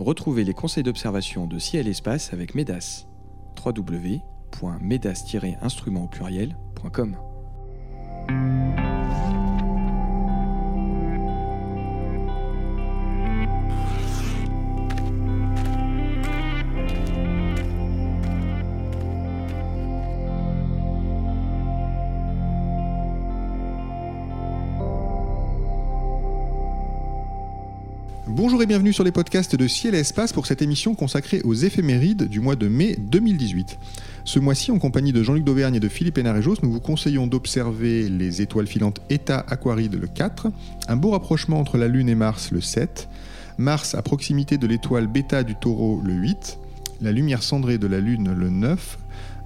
Retrouvez les conseils d'observation de ciel espace avec MEDAS. www.medas-instrument au pluriel.com Bonjour et bienvenue sur les podcasts de Ciel et Espace pour cette émission consacrée aux éphémérides du mois de mai 2018. Ce mois-ci, en compagnie de Jean-Luc Dauvergne et de Philippe Hénarejos, nous vous conseillons d'observer les étoiles filantes Eta Aquaride le 4, un beau rapprochement entre la Lune et Mars le 7, Mars à proximité de l'étoile Beta du taureau le 8, la lumière cendrée de la Lune le 9,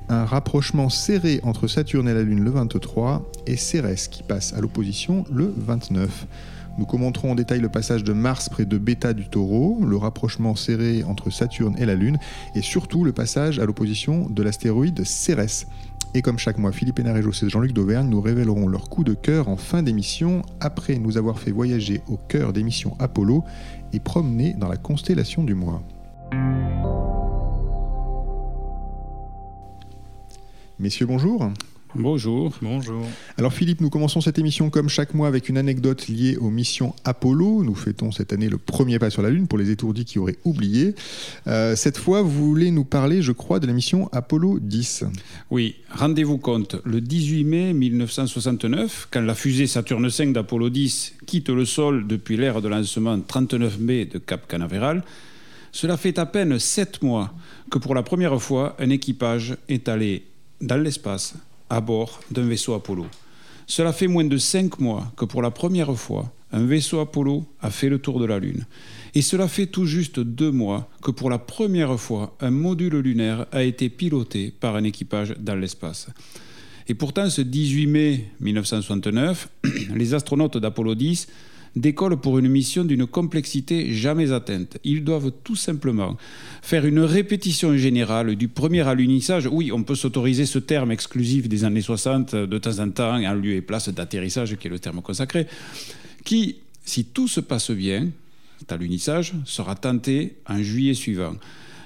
un rapprochement serré entre Saturne et la Lune le 23 et Cérès qui passe à l'opposition le 29. Nous commenterons en détail le passage de Mars près de Bêta du Taureau, le rapprochement serré entre Saturne et la Lune, et surtout le passage à l'opposition de l'astéroïde Cérès. Et comme chaque mois, Philippe Hénarejos et Jean-Luc Dauvergne nous révéleront leur coup de cœur en fin d'émission, après nous avoir fait voyager au cœur des missions Apollo et promener dans la constellation du mois. Messieurs, bonjour. Bonjour. Bonjour. Alors Philippe, nous commençons cette émission comme chaque mois avec une anecdote liée aux missions Apollo. Nous fêtons cette année le premier pas sur la Lune pour les étourdis qui auraient oublié. Euh, cette fois, vous voulez nous parler, je crois, de la mission Apollo 10. Oui, rendez-vous compte, le 18 mai 1969, quand la fusée Saturne V d'Apollo 10 quitte le sol depuis l'ère de lancement 39 mai de Cap Canaveral, cela fait à peine sept mois que pour la première fois, un équipage est allé dans l'espace à bord d'un vaisseau Apollo. Cela fait moins de cinq mois que pour la première fois, un vaisseau Apollo a fait le tour de la Lune. Et cela fait tout juste deux mois que pour la première fois, un module lunaire a été piloté par un équipage dans l'espace. Et pourtant, ce 18 mai 1969, les astronautes d'Apollo 10 décollent pour une mission d'une complexité jamais atteinte. Ils doivent tout simplement faire une répétition générale du premier alunissage. Oui, on peut s'autoriser ce terme exclusif des années 60 de temps en temps, en lieu et place d'atterrissage, qui est le terme consacré, qui, si tout se passe bien, cet alunissage sera tenté en juillet suivant.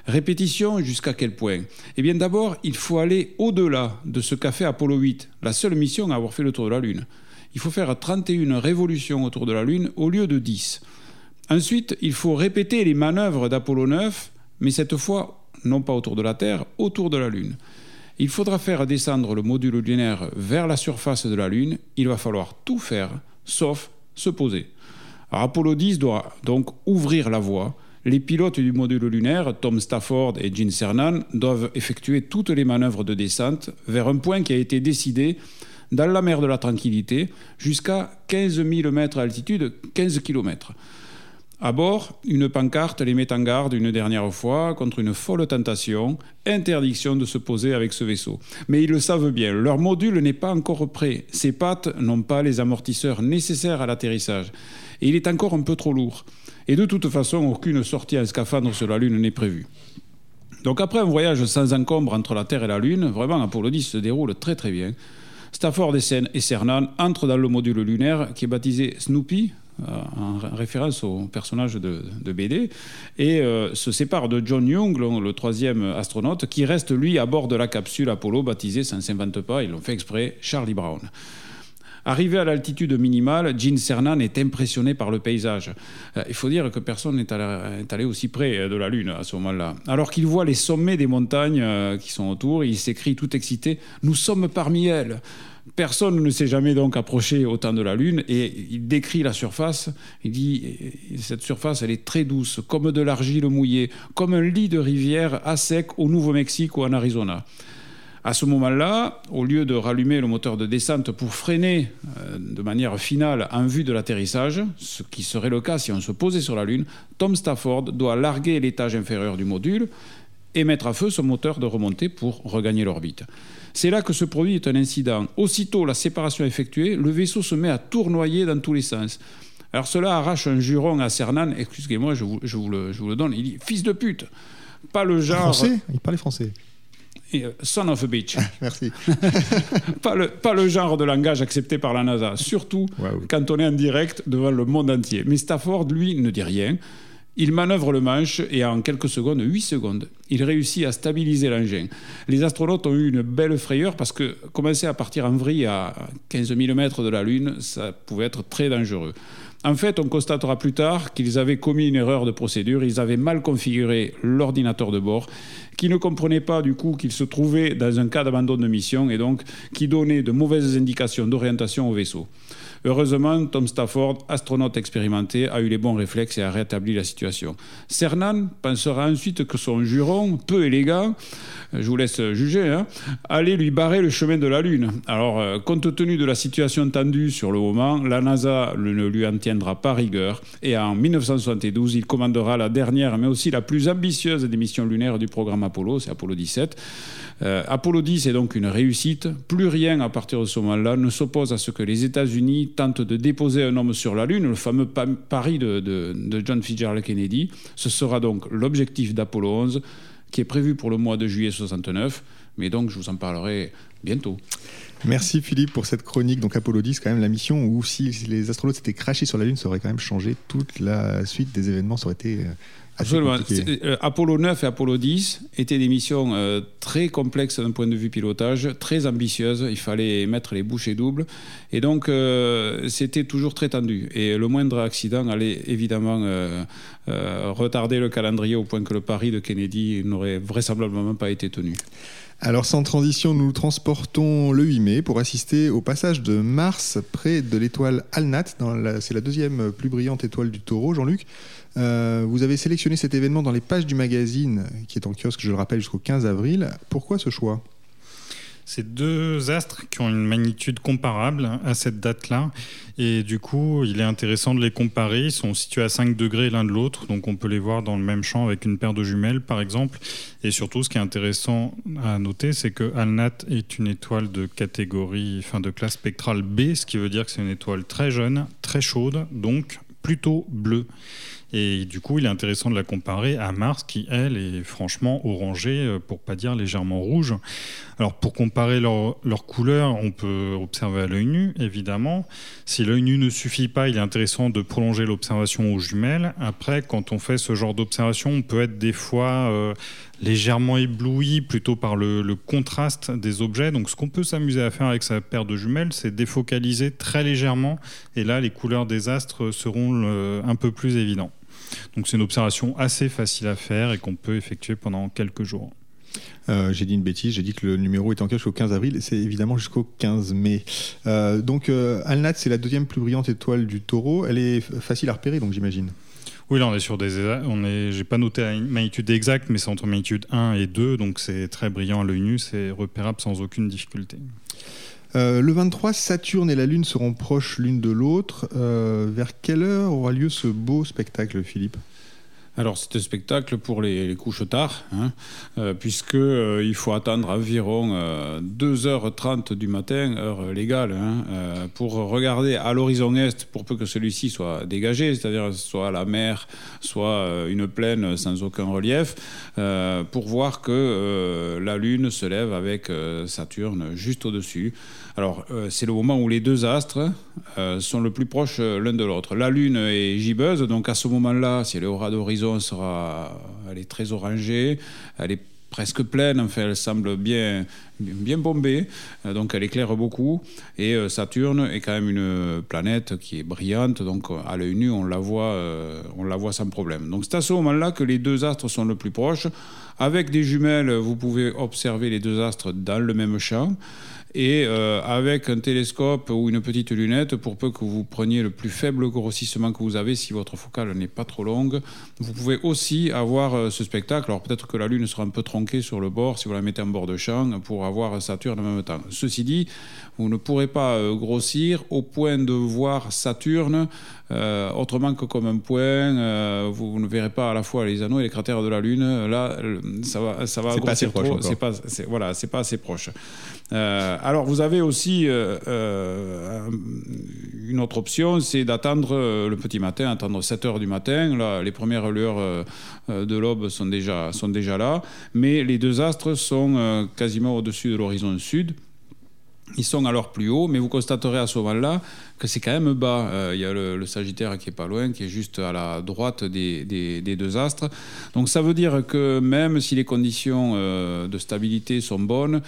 Répétition jusqu'à quel point? Eh bien d'abord, il faut aller au-delà de ce qu'a fait Apollo 8, la seule mission à avoir fait le tour de la Lune il faut faire 31 révolutions autour de la Lune au lieu de 10. Ensuite, il faut répéter les manœuvres d'Apollo 9, mais cette fois, non pas autour de la Terre, autour de la Lune. Il faudra faire descendre le module lunaire vers la surface de la Lune. Il va falloir tout faire, sauf se poser. Apollo 10 doit donc ouvrir la voie. Les pilotes du module lunaire, Tom Stafford et Gene Cernan, doivent effectuer toutes les manœuvres de descente vers un point qui a été décidé dans la mer de la Tranquillité jusqu'à 15 000 mètres d'altitude, 15 km. À bord, une pancarte les met en garde une dernière fois contre une folle tentation, interdiction de se poser avec ce vaisseau. Mais ils le savent bien, leur module n'est pas encore prêt. Ses pattes n'ont pas les amortisseurs nécessaires à l'atterrissage. Et il est encore un peu trop lourd. Et de toute façon, aucune sortie en scaphandre sur la Lune n'est prévue. Donc après un voyage sans encombre entre la Terre et la Lune, vraiment Apollo 10 se déroule très très bien. Stafford et Cernan entrent dans le module lunaire qui est baptisé Snoopy, euh, en référence au personnage de, BD, et euh, se séparent de John Young, le troisième astronaute, qui reste lui à bord de la capsule Apollo baptisée, ça ne s'invente pas, ils l'ont fait exprès, Charlie Brown. Arrivé à l'altitude minimale, Gene Cernan est impressionné par le paysage. Euh, il faut dire que personne n'est allé, aussi près de la Lune à ce moment-là. Alors qu'il voit les sommets des montagnes qui sont autour, il s'écrie tout excité Nous sommes parmi elles Personne ne s'est jamais donc approché autant de la Lune et il décrit la surface. Il dit cette surface, elle est très douce, comme de l'argile mouillée, comme un lit de rivière à sec au Nouveau-Mexique ou en Arizona. À ce moment-là, au lieu de rallumer le moteur de descente pour freiner euh, de manière finale en vue de l'atterrissage, ce qui serait le cas si on se posait sur la Lune, Tom Stafford doit larguer l'étage inférieur du module et mettre à feu son moteur de remontée pour regagner l'orbite. C'est là que se produit un incident. Aussitôt la séparation effectuée, le vaisseau se met à tournoyer dans tous les sens. Alors cela arrache un juron à Cernan, excusez-moi, je vous, le, donne, il dit Fils de pute Pas le genre. Français? Il français. Euh, son of a bitch. Merci. pas, le, pas le genre de langage accepté par la NASA, surtout quand on est en direct devant le monde entier. Mais Stafford, lui, ne dit rien. Il manœuvre le manche et en quelques secondes, 8 secondes, il réussit à stabiliser l'engin. Les astronautes ont eu une belle frayeur parce que commencer à partir en vrille à 15 000 mètres de la Lune, ça pouvait être très dangereux. En fait, on constatera plus tard qu'ils avaient commis une erreur de procédure, ils avaient mal configuré l'ordinateur de bord, qui ne comprenait pas du coup qu'ils se trouvaient dans un cas d'abandon de mission et donc qui donnait de mauvaises indications d'orientation au vaisseau. Heureusement, Tom Stafford, astronaute expérimenté, a eu les bons réflexes et a rétabli la situation. Cernan pensera ensuite que son juron, peu élégant, je vous laisse juger, hein, allait lui barrer le chemin de la Lune. Alors, euh, compte tenu de la situation tendue sur le moment, la NASA ne lui en tiendra pas rigueur et en 1972, il commandera la dernière, mais aussi la plus ambitieuse des missions lunaires du programme Apollo, c'est Apollo 17. Euh, Apollo 10 est donc une réussite. Plus rien à partir de ce moment-là ne s'oppose à ce que les États-Unis tentent de déposer un homme sur la Lune, le fameux pari de, John Fitzgerald Kennedy. Ce sera donc l'objectif d'Apollo 11 qui est prévu pour le mois de juillet 69. Mais donc, je vous en parlerai bientôt. Merci Philippe pour cette chronique. Donc Apollo 10, quand même la mission où si les astronautes s'étaient crachés sur la Lune, ça aurait quand même changé toute la suite des événements. Ça aurait été euh, Absolument. Euh, Apollo 9 et Apollo 10 étaient des missions euh, très complexes d'un point de vue pilotage, très ambitieuses. Il fallait mettre les bouchées doubles. Et donc, euh, c'était toujours très tendu. Et le moindre accident allait évidemment retarder le calendrier au point que le pari de Kennedy n'aurait vraisemblablement pas été tenu. Alors sans transition, nous transportons le 8 mai pour assister au passage de Mars près de l'étoile Alnat. C'est la deuxième plus brillante étoile du taureau, Jean-Luc. Euh, vous avez sélectionné cet événement dans les pages du magazine qui est en kiosque, je le rappelle, jusqu'au 15 avril. Pourquoi ce choix? C'est deux astres qui ont une magnitude comparable à cette date-là. Et du coup, il est intéressant de les comparer. Ils sont situés à 5 degrés l'un de l'autre. Donc on peut les voir dans le même champ avec une paire de jumelles, par exemple. Et surtout, ce qui est intéressant à noter, c'est que Alnat est une étoile de catégorie, enfin de classe spectrale B, ce qui veut dire que c'est une étoile très jeune, très chaude, donc plutôt bleue. Et du coup, il est intéressant de la comparer à Mars, qui, elle, est franchement orangée, euh, pour pas dire légèrement rouge. Alors, pour comparer leurs leur couleurs, on peut observer à l'œil nu, évidemment. Si l'œil nu ne suffit pas, il est intéressant de prolonger l'observation aux jumelles. Après, quand on fait ce genre d'observation, on peut être des fois euh, légèrement ébloui plutôt par le, le, contraste des objets. Donc, ce qu'on peut s'amuser à faire avec sa paire de jumelles, c'est défocaliser très légèrement. Et là, les couleurs des astres seront euh, un peu plus évidentes. Donc c'est une observation assez facile à faire et qu'on peut effectuer pendant quelques jours. Euh, j'ai dit une bêtise, j'ai dit que le numéro est en jusqu'au 15 avril, c'est évidemment jusqu'au 15 mai. Euh, donc euh, Alnat, c'est la deuxième plus brillante étoile du taureau, elle est facile à repérer, donc j'imagine. Oui, là on est sur des. On est, j'ai pas noté la magnitude exacte, mais c'est entre magnitude 1 et 2, donc c'est très brillant à l'œil nu, c'est repérable sans aucune difficulté. Euh, le 23, Saturne et la Lune seront proches l'une de l'autre. Euh, vers quelle heure aura lieu ce beau spectacle, Philippe? Alors c'est un spectacle pour les, couches tard, hein, euh, puisqu'il faut attendre environ 2h30 du matin, heure légale, hein, pour regarder à l'horizon est, pour peu que celui-ci soit dégagé, c'est-à-dire soit la mer, soit une plaine sans aucun relief, pour voir que la Lune se lève avec Saturne juste au-dessus. Alors, euh, c'est le moment où les deux astres euh, sont le plus proches euh, l'un de l'autre. La Lune est gibbeuse, donc à ce moment-là, si elle est au ras d'horizon, elle est très orangée, elle est presque pleine, enfin, elle semble bien, bien bombée, donc elle éclaire beaucoup. Et Saturne est quand même une planète qui est brillante, donc à l'œil nu, on la voit, on la voit sans problème. Donc c'est à ce moment-là que les deux astres sont le plus proches. Avec des jumelles, vous pouvez observer les deux astres dans le même champ et euh, avec un télescope ou une petite lunette, pour peu que vous preniez le plus faible grossissement que vous avez, si votre focale n'est pas trop longue, vous pouvez aussi avoir euh, ce spectacle. Alors peut-être que la Lune sera un peu tronquée sur le bord si vous la mettez en bord de champ pour avoir Saturne en même temps. Ceci dit, vous ne pourrez pas euh, grossir au point de voir Saturne autrement que comme un point. vous, ne verrez pas à la fois les anneaux et les cratères de la Lune. Là, ça va, ça va grossir trop. C'est pas, voilà, c'est pas assez proche. Euh, alors, vous avez aussi euh, euh, une autre option, c'est d'attendre le petit matin, attendre 7 heures du matin. Là, les premières lueurs de l'aube sont déjà, sont déjà là, mais les deux astres sont quasiment au-dessus de l'horizon sud. ils sont alors plus hauts, mais vous constaterez à ce moment-là que c'est quand même bas. Euh, il y a le, Sagittaire qui est pas loin, qui est juste à la droite des, des, deux astres. Donc ça veut dire que même si les conditions euh, de stabilité sont bonnes,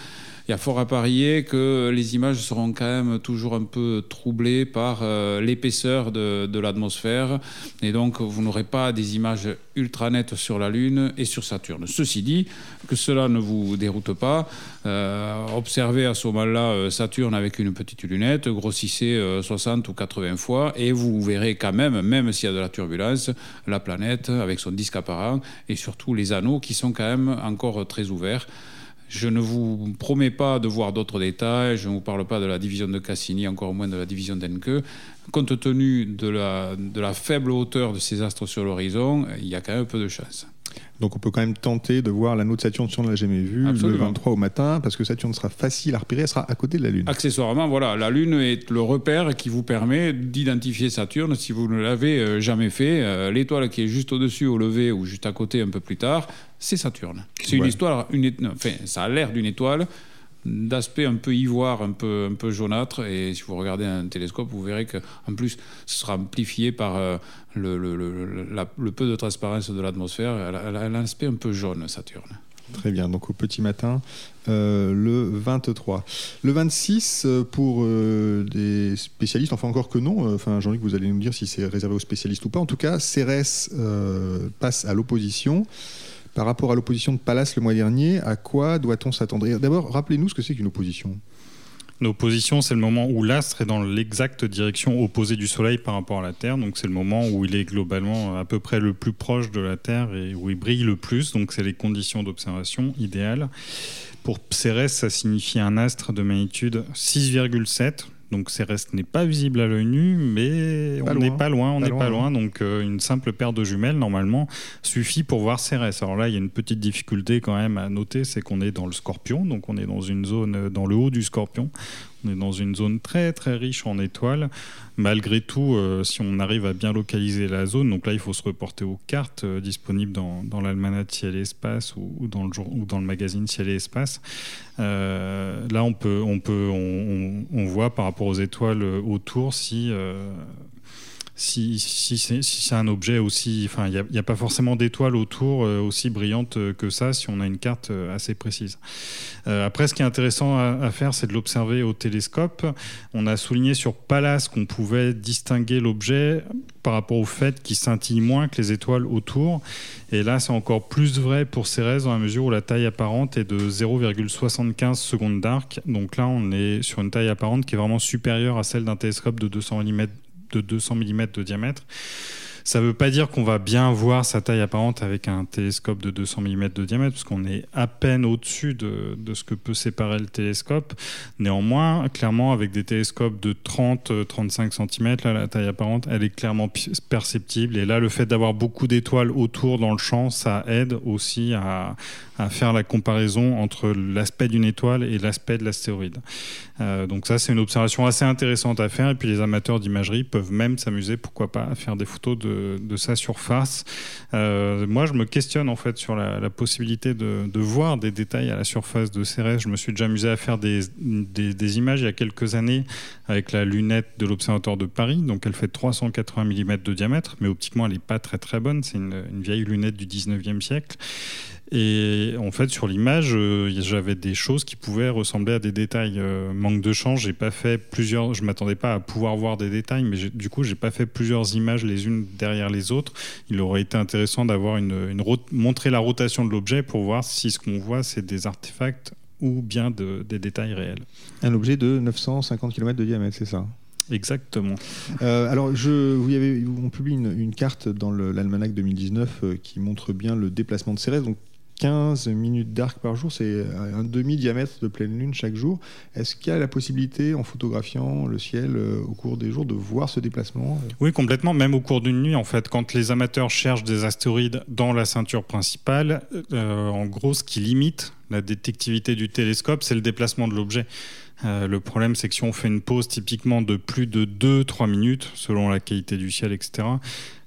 il y a fort à parier que les images seront quand même toujours un peu troublées par euh, l'épaisseur de, l'atmosphère. Et donc, vous n'aurez pas des images ultra nettes sur la Lune et sur Saturne. Ceci dit, que cela ne vous déroute pas, observez à ce moment-là Saturne avec une petite lunette, grossissez 60 ou 80 fois et vous verrez quand même, même s'il y a de la turbulence, la planète avec son disque apparent et surtout les anneaux qui sont quand même encore très ouverts. Je ne vous promets pas de voir d'autres détails, je ne vous parle pas de la division de Cassini, encore moins de la division d'Encke. Compte tenu de la, de la faible hauteur de ces astres sur l'horizon, il y a quand même peu de chance. Donc on peut quand même tenter de voir l'anneau de Saturne si on ne l'a jamais vu le 23 au matin, parce que Saturne sera facile à repérer, elle sera à côté de la Lune. Accessoirement, voilà, la Lune est le repère qui vous permet d'identifier Saturne si vous ne l'avez euh, jamais fait. Euh, l'étoile qui est juste au-dessus, au lever ou juste à côté un peu plus tard, c'est Saturne. C'est une histoire, une, enfin, ça a l'air d'une étoile d'aspect un peu ivoire, un peu, un peu jaunâtre. Et si vous regardez un télescope, vous verrez qu'en plus, ce sera amplifié par euh, le, peu de transparence de l'atmosphère. Elle, a un aspect un peu jaune, Saturne. Très bien, donc au petit matin, euh, le 23. Le 26, euh, pour des spécialistes, enfin encore que non, enfin Jean-Luc, vous allez nous dire si c'est réservé aux spécialistes ou pas. En tout cas, Cérès passe à l'opposition. Par rapport à l'opposition de Pallas le mois dernier, à quoi doit-on s'attendre? D'abord, rappelez-nous ce que c'est qu'une opposition. Une opposition, c'est le moment où l'astre est dans l'exacte direction opposée du Soleil par rapport à la Terre. Donc c'est le moment où il est globalement à peu près le plus proche de la Terre et où il brille le plus. Donc c'est les conditions d'observation idéales. Pour Cérès, ça signifie un astre de magnitude 6,7 donc Cérès n'est pas visible à l'œil nu, mais on n'est pas loin, on n'est pas loin. Donc euh, une simple paire de jumelles normalement suffit pour voir Cérès. Alors là, il y a une petite difficulté quand même à noter, c'est qu'on est dans le Scorpion, donc on est dans une zone euh, dans le haut du Scorpion. On est dans une zone très très riche en étoiles. Malgré tout, euh, si on arrive à bien localiser la zone, donc là il faut se reporter aux cartes euh, disponibles dans, dans l'almanach Ciel et Espace ou, dans le jour, ou dans le magazine Ciel et Espace. Euh, là on peut, on, peut on, on, voit par rapport aux étoiles autour si si, c'est un objet aussi. Enfin, il n'y a, pas forcément d'étoiles autour euh, aussi brillantes euh, que ça si on a une carte euh, assez précise. après, ce qui est intéressant à, faire, c'est de l'observer au télescope. On a souligné sur Pallas qu'on pouvait distinguer l'objet par rapport au fait qu'il scintille moins que les étoiles autour. Et là, c'est encore plus vrai pour Cérès dans la mesure où la taille apparente est de 0,75 secondes d'arc. Donc là, on est sur une taille apparente qui est vraiment supérieure à celle d'un télescope de 200 mm de 200 mm de diamètre. Ça ne veut pas dire qu'on va bien voir sa taille apparente avec un télescope de 200 mm de diamètre, parce qu'on est à peine au-dessus de, ce que peut séparer le télescope. Néanmoins, clairement, avec des télescopes de 30-35 cm, la taille apparente, elle est clairement perceptible. Et là, le fait d'avoir beaucoup d'étoiles autour dans le champ, ça aide aussi à, à faire la comparaison entre l'aspect d'une étoile et l'aspect de l'astéroïde. Euh, donc ça, c'est une observation assez intéressante à faire. Et puis les amateurs d'imagerie peuvent même s'amuser, pourquoi pas, à faire des photos de, de sa surface. Euh, moi, je me questionne en fait sur la, possibilité de, de, voir des détails à la surface de Cérès. Je me suis déjà amusé à faire des, des, images il y a quelques années avec la lunette de l'Observatoire de Paris. Donc elle fait 380 mm de diamètre, mais optiquement, elle n'est pas très très bonne. C'est une, une vieille lunette du 19e siècle. Et en fait, sur l'image, euh, j'avais des choses qui pouvaient ressembler à des détails. Euh, manque de chance, j'ai pas fait plusieurs. Je m'attendais pas à pouvoir voir des détails, mais du coup, j'ai pas fait plusieurs images les unes derrière les autres. Il aurait été intéressant d'avoir une, une montrer la rotation de l'objet pour voir si ce qu'on voit c'est des artefacts ou bien de, des détails réels. Un objet de 950 km de diamètre, c'est ça? Exactement. Euh, alors, je, vous avez, on publie une, une carte dans l'almanach 2019 qui montre bien le déplacement de Cérès. Donc, 15 minutes d'arc par jour, c'est un demi-diamètre de pleine lune chaque jour. Est-ce qu'il y a la possibilité, en photographiant le ciel euh, au cours des jours, de voir ce déplacement Oui, complètement, même au cours d'une nuit. En fait, quand les amateurs cherchent des astéroïdes dans la ceinture principale, euh, en gros, ce qui limite la détectivité du télescope, c'est le déplacement de l'objet. Euh, le problème, c'est que si on fait une pause typiquement de plus de 2-3 minutes, selon la qualité du ciel, etc.,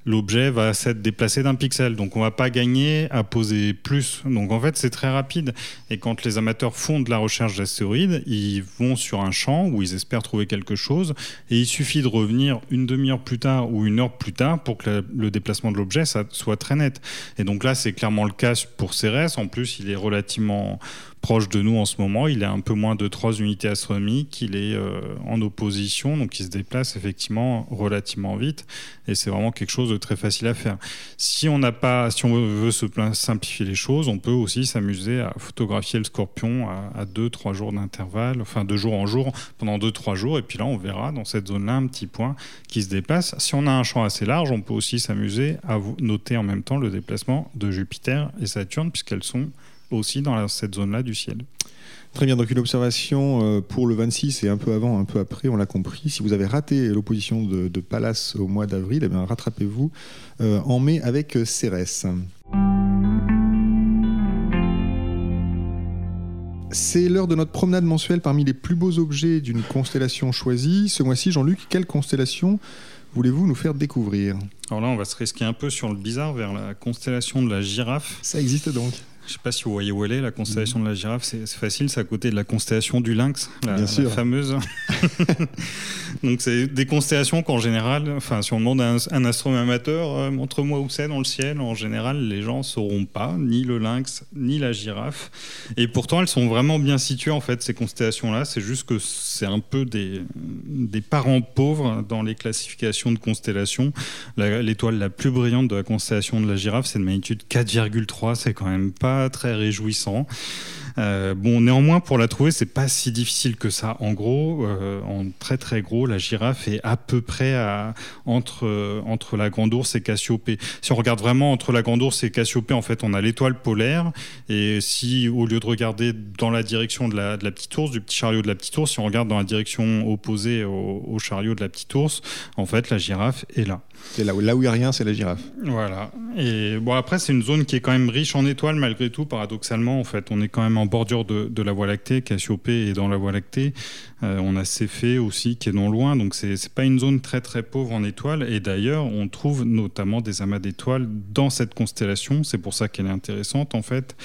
l'objet va s'être déplacé d'un pixel. Donc on va pas gagner à poser plus. Donc en fait, c'est très rapide. Et quand les amateurs font de la recherche d'astéroïdes, ils vont sur un champ où ils espèrent trouver quelque chose. Et il suffit de revenir une demi-heure plus tard ou une heure plus tard pour que le déplacement de l'objet soit très net. Et donc là, c'est clairement le cas pour Cérès. En plus, il est relativement proche de nous en ce moment. Il est un peu moins de 3 unités astronomiques. Il est euh, en opposition, donc il se déplace effectivement relativement vite. Et c'est vraiment quelque chose de très facile à faire. Si on n'a pas, si on veut se simplifier les choses, on peut aussi s'amuser à photographier le scorpion à 2-3 jours d'intervalle, enfin de jour en jour, pendant 2-3 jours. Et puis là, on verra dans cette zone-là un petit point qui se déplace. Si on a un champ assez large, on peut aussi s'amuser à noter en même temps le déplacement de Jupiter et Saturne, puisqu'elles sont aussi dans cette zone-là du ciel. Très bien, donc une observation euh, pour le 26 et un peu avant, un peu après, on l'a compris. Si vous avez raté l'opposition de, de, Pallas au mois d'avril, eh bien rattrapez-vous euh, en mai avec Cérès. C'est l'heure de notre promenade mensuelle parmi les plus beaux objets d'une constellation choisie. Ce mois-ci, Jean-Luc, quelle constellation voulez-vous nous faire découvrir? Alors là, on va se risquer un peu sur le bizarre vers la constellation de la girafe. Ça existe donc je ne sais pas si vous voyez où elle est, la constellation de la girafe. C'est facile, c'est à côté de la constellation du lynx, la, fameuse. Donc, c'est des constellations qu'en général, enfin, si on demande à un, astronome amateur, euh, montre-moi où c'est dans le ciel, en général, les gens ne sauront pas, ni le lynx, ni la girafe. Et pourtant, elles sont vraiment bien situées, en fait, ces constellations-là. C'est juste que c'est un peu des, des parents pauvres dans les classifications de constellations. L'étoile la, la plus brillante de la constellation de la girafe, c'est de magnitude 4,3. C'est quand même pas très réjouissant. Euh, bon, néanmoins, pour la trouver, c'est pas si difficile que ça. En gros, euh, en très très gros, la girafe est à peu près entre, entre la Grande Ourse et Cassiopée. Si on regarde vraiment entre la Grande Ourse et Cassiopée, en fait, on a l'étoile polaire. Et si, au lieu de regarder dans la direction de la, de la petite ours, du petit chariot de la petite ours, si on regarde dans la direction opposée au, au chariot de la petite ours, en fait, la girafe est là. C'est là où, il n'y a rien, c'est la girafe. Voilà. Et bon, après, c'est une zone qui est quand même riche en étoiles, malgré tout, paradoxalement. En fait, on est quand même en bordure de, la Voie lactée. Cassiopée est dans la Voie lactée. Euh, on a Céphée aussi qui est non loin. Donc, c'est n'est pas une zone très, très pauvre en étoiles. Et d'ailleurs, on trouve notamment des amas d'étoiles dans cette constellation. C'est pour ça qu'elle est intéressante, en fait.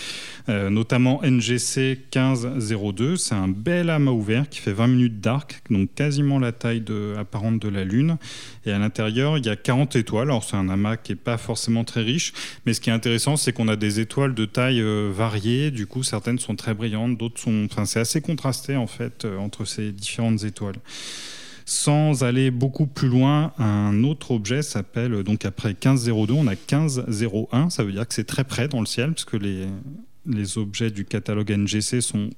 Euh, notamment NGC 1502. C'est un bel amas ouvert qui fait 20 minutes d'arc, donc quasiment la taille apparente de la Lune. Et à l'intérieur, il y a 40 étoiles. Alors c'est un amas qui n'est pas forcément très riche, mais ce qui est intéressant, c'est qu'on a des étoiles de taille euh, variée. Du coup, certaines sont très brillantes, d'autres sont. Enfin, c'est assez contrasté en fait euh, entre ces différentes étoiles. Sans aller beaucoup plus loin, un autre objet s'appelle euh, donc après 1502, on a 1501. Ça veut dire que c'est très près dans le ciel, puisque les les objets du catalogue NGC sont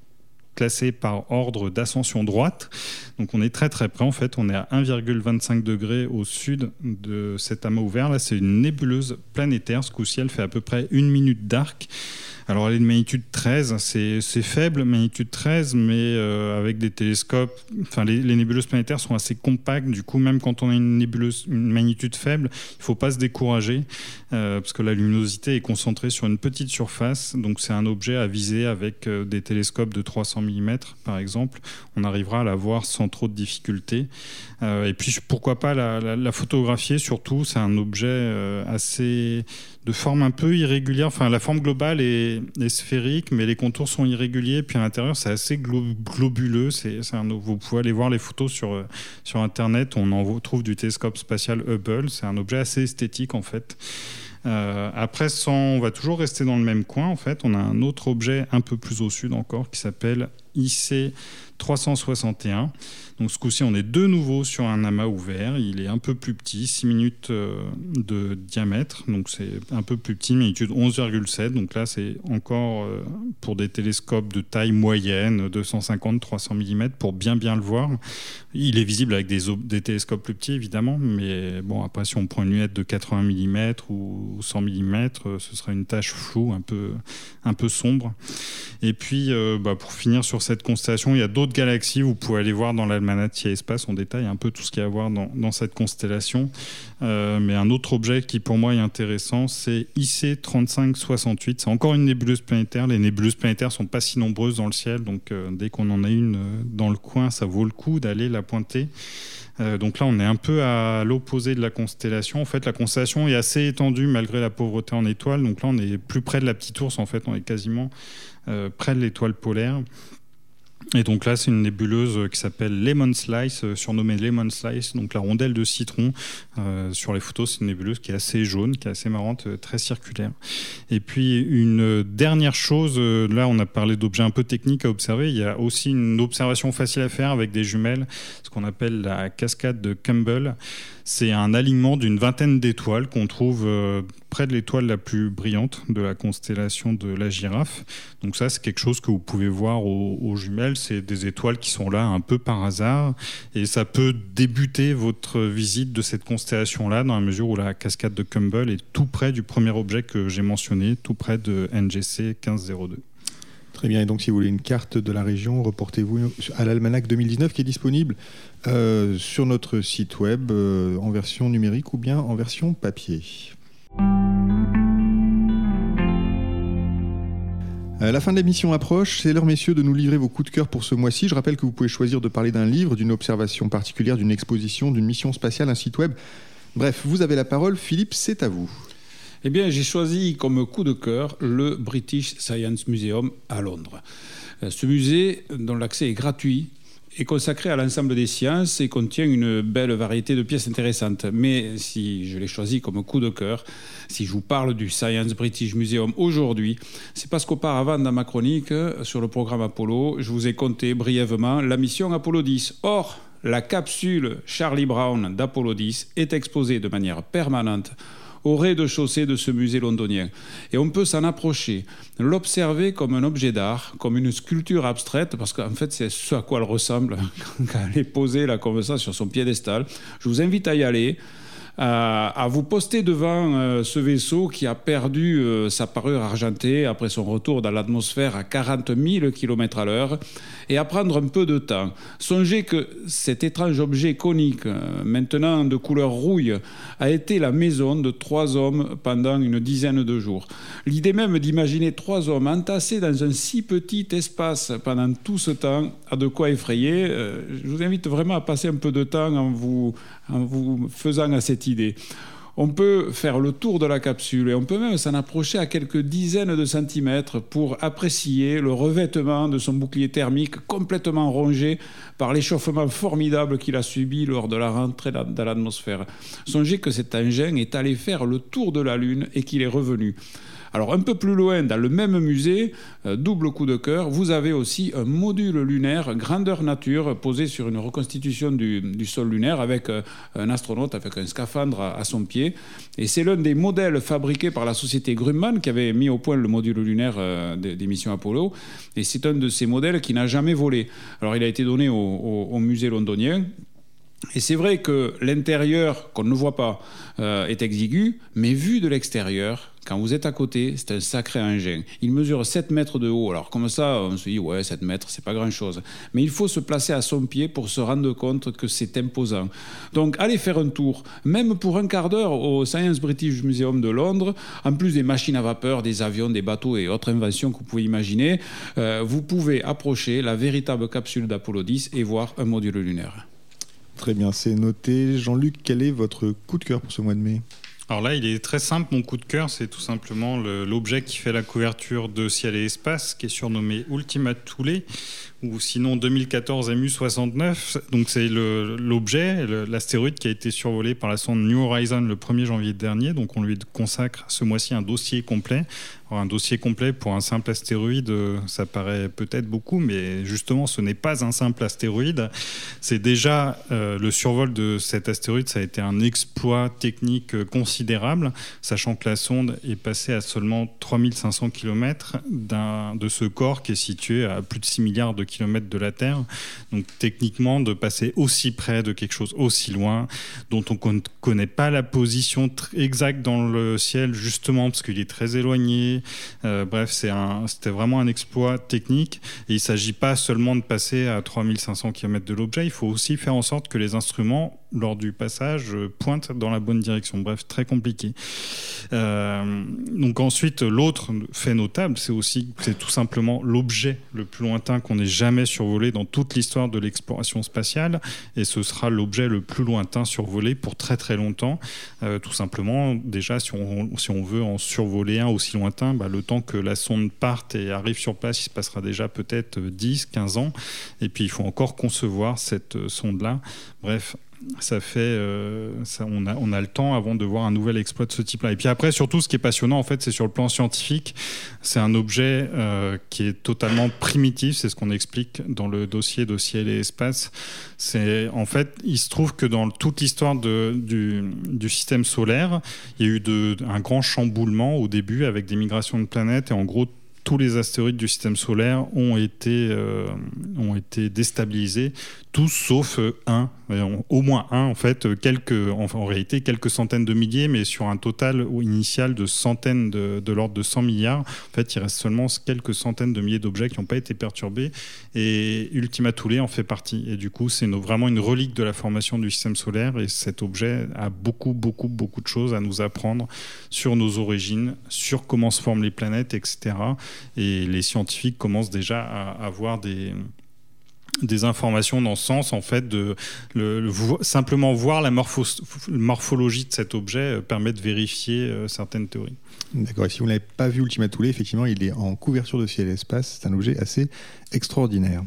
classé par ordre d'ascension droite. Donc on est très très près en fait, on est à 1,25 degrés au sud de cet amas ouvert. Là c'est une nébuleuse planétaire, ce coup-ci elle fait à peu près une minute d'arc. Alors elle est de magnitude 13, c'est faible, magnitude 13, mais euh, avec des télescopes, enfin les, nébuleuses planétaires sont assez compactes, du coup même quand on a une nébuleuse, une magnitude faible, il ne faut pas se décourager, euh, parce que la luminosité est concentrée sur une petite surface, donc c'est un objet à viser avec euh, des télescopes de 300 mm par exemple, on arrivera à la voir sans trop de difficultés. et puis pourquoi pas la, photographier? Surtout, c'est un objet assez de forme un peu irrégulière. Enfin, la forme globale est, sphérique, mais les contours sont irréguliers. Puis à l'intérieur, c'est assez globuleux. Vous pouvez aller voir les photos sur, euh, sur Internet. On en trouve du télescope spatial Hubble. C'est un objet assez esthétique, en fait. Euh, après, on va toujours rester dans le même coin. En fait, on a un autre objet un peu plus au sud encore qui s'appelle IC 361. Donc ce coup-ci, on est de nouveau sur un amas ouvert. Il est un peu plus petit, 6 minutes euh, de diamètre. Donc c'est un peu plus petit, magnitude 11,7. Donc là, c'est encore euh, pour des télescopes de taille moyenne, 250-300 mm, pour bien bien le voir. Il est visible avec des, télescopes plus petits, évidemment. Mais bon, après, si on prend une lunette de 80 mm ou 100 mm, ce sera une tache floue, un peu, un peu sombre. Et puis, euh, bah, pour finir sur cette constellation, il y a d'autres autre galaxie. Vous pouvez aller voir dans l'almanach Espace, on détaille un peu tout ce qu'il y a à voir dans, cette constellation. Euh, mais un autre objet qui pour moi est intéressant, c'est IC 3568. C'est encore une nébuleuse planétaire. Les nébuleuses planétaires sont pas si nombreuses dans le ciel, donc euh, dès qu'on en a une dans le coin, ça vaut le coup d'aller la pointer. Donc là, on est un peu à l'opposé de la constellation. En fait, la constellation est assez étendue malgré la pauvreté en étoiles. Donc là, on est plus près de la petite ours. En fait, on est quasiment près de l'étoile polaire. Et donc là, c'est une nébuleuse qui s'appelle Lemon Slice, euh, surnommée Lemon Slice, donc la rondelle de citron. Euh, sur les photos, c'est une nébuleuse qui est assez jaune, qui est assez marrante, euh, très circulaire. Et puis une dernière chose, là on a parlé d'objets un peu techniques à observer, il y a aussi une observation facile à faire avec des jumelles, ce qu'on appelle la cascade de Campbell. C'est un alignement d'une vingtaine d'étoiles qu'on trouve euh, près de l'étoile la plus brillante de la constellation de la girafe. Donc ça, c'est quelque chose que vous pouvez voir aux, jumelles. C'est des étoiles qui sont là un peu par hasard. Et ça peut débuter votre visite de cette constellation-là dans la mesure où la cascade de Campbell est tout près du premier objet que j'ai mentionné, tout près de NGC 1502. Très bien, et donc si vous voulez une carte de la région, reportez-vous à l'almanach 2019 qui est disponible euh, sur notre site web euh, en version numérique ou bien en version papier. Euh, la fin de l'émission approche, c'est l'heure messieurs de nous livrer vos coups de cœur pour ce mois-ci. Je rappelle que vous pouvez choisir de parler d'un livre, d'une observation particulière, d'une exposition, d'une mission spatiale, un site web. Bref, vous avez la parole, Philippe, c'est à vous. Eh bien, j'ai choisi comme coup de cœur le British Science Museum à Londres. Ce musée, dont l'accès est gratuit, est consacré à l'ensemble des sciences et contient une belle variété de pièces intéressantes. Mais si je l'ai choisi comme coup de cœur, si je vous parle du Science British Museum aujourd'hui, c'est parce qu'auparavant, dans ma chronique sur le programme Apollo, je vous ai conté brièvement la mission Apollo 10. Or, la capsule Charlie Brown d'Apollo 10 est exposée de manière permanente au rez-de-chaussée de ce musée londonien. Et on peut s'en approcher, l'observer comme un objet d'art, comme une sculpture abstraite, parce qu'en fait, c'est ce à quoi elle ressemble quand elle est posée là comme ça sur son piédestal. Je vous invite à y aller à, vous poster devant euh, ce vaisseau qui a perdu euh, sa parure argentée après son retour dans l'atmosphère à 40 000 km à l'heure et à prendre un peu de temps. Songez que cet étrange objet conique, euh, maintenant de couleur rouille, a été la maison de trois hommes pendant une dizaine de jours. L'idée même d'imaginer trois hommes entassés dans un si petit espace pendant tout ce temps a de quoi effrayer. Je vous invite vraiment à passer un peu de temps en vous, en vous faisant à cette idée. On peut faire le tour de la capsule et on peut même s'en approcher à quelques dizaines de centimètres pour apprécier le revêtement de son bouclier thermique complètement rongé par l'échauffement formidable qu'il a subi lors de la rentrée dans l'atmosphère. Songez que cet engin est allé faire le tour de la Lune et qu'il est revenu. Alors un peu plus loin, dans le même musée, euh, double coup de cœur, vous avez aussi un module lunaire grandeur nature posé sur une reconstitution du, sol lunaire avec euh, un astronaute avec un scaphandre à, son pied. Et c'est l'un des modèles fabriqués par la société Grumman qui avait mis au point le module lunaire euh, des, missions Apollo. Et c'est un de ces modèles qui n'a jamais volé. Alors il a été donné au musée londonien et c'est vrai que l'intérieur, qu'on ne voit pas, est exigu, mais vu de l'extérieur, quand vous êtes à côté, c'est un sacré engin. Il mesure 7 mètres de haut. Alors comme ça, on se dit, ouais, 7 mètres, c'est pas grand-chose. Mais il faut se placer à son pied pour se rendre compte que c'est imposant. Donc allez faire un tour, même pour un quart d'heure au Science British Museum de Londres, en plus des machines à vapeur, des avions, des bateaux et autres inventions que vous pouvez imaginer, euh, vous pouvez approcher la véritable capsule d'Apollo 10 et voir un module lunaire. Très bien, c'est noté. Jean-Luc, quel est votre coup de cœur pour ce mois de mai? Alors là, il est très simple. Mon coup de cœur, c'est tout simplement l'objet qui fait la couverture de Ciel et Espace, qui est surnommé Ultima Thule, ou sinon 2014 MU69. Donc c'est l'objet, l'astéroïde qui a été survolé par la sonde New Horizon le 1er janvier dernier. Donc on lui consacre ce mois-ci un dossier complet un dossier complet pour un simple astéroïde, ça paraît peut-être beaucoup, mais justement, ce n'est pas un simple astéroïde. C'est déjà euh, le survol de cet astéroïde, ça a été un exploit technique euh, considérable, sachant que la sonde est passée à seulement 3500 km de ce corps qui est situé à plus de 6 milliards de kilomètres de la Terre. Donc techniquement, de passer aussi près de quelque chose aussi loin, dont on ne connaît pas la position exacte dans le ciel, justement parce qu'il est très éloigné, compliqué. bref, c'était vraiment un exploit technique il ne s'agit pas seulement de passer à 3500 km de l'objet, il faut aussi faire en sorte que les instruments lors du passage pointent dans la bonne direction. Bref, très compliqué. donc ensuite, l'autre fait notable, c'est aussi c'est tout simplement l'objet le plus lointain qu'on ait jamais survolé dans toute l'histoire de l'exploration spatiale, et ce sera l'objet le plus lointain survolé pour très très longtemps. Euh, tout simplement, déjà, si on, veut en survoler un aussi lointain, bah, le temps que la sonde parte et arrive sur place, il se passera déjà peut-être 10, 15 ans, et puis il faut encore concevoir cette euh, sonde-là. Bref, ça fait, euh, on, a, le temps avant de voir un nouvel exploit de ce type-là. Et puis après, surtout, ce qui est passionnant, en fait, c'est sur le plan scientifique. C'est un objet euh, qui est totalement primitif. C'est ce qu'on explique dans le dossier de ciel et espace. C'est en fait, il se trouve que dans toute l'histoire du, système solaire, il y a eu un grand chamboulement au début avec des migrations de planètes et en gros tous les astéroïdes du système solaire ont été, euh, ont été déstabilisés, tous sauf un au moins un, en fait, quelques, en, réalité quelques centaines de milliers, mais sur un total initial de centaines de, l'ordre de 100 milliards. En fait, il reste seulement quelques centaines de milliers d'objets qui n'ont pas été perturbés, et Ultima Thule en fait partie. Et du coup, c'est vraiment une relique de la formation du système solaire, et cet objet a beaucoup, beaucoup, beaucoup de choses à nous apprendre sur nos origines, sur comment se forment les planètes, etc. Et les scientifiques commencent déjà à avoir des des informations dans ce sens, en fait, de le, simplement voir la morphologie de cet objet euh, permet de vérifier euh, certaines théories. D'accord, et si vous n'avez pas vu Ultima Thule, effectivement, il est en couverture de ciel et espace, c'est un objet assez extraordinaire.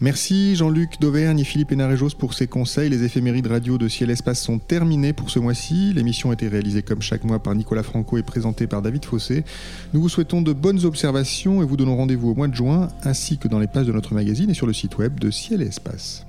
Merci Jean-Luc d'Auvergne et Philippe Hénarejos pour ces conseils. Les éphémérides radio de Ciel Espace sont terminées pour ce mois-ci. L'émission a été réalisée comme chaque mois par Nicolas Franco et présentée par David Fossé. Nous vous souhaitons de bonnes observations et vous donnons rendez-vous au mois de juin ainsi que dans les pages de notre magazine et sur le site web de Ciel et Espace.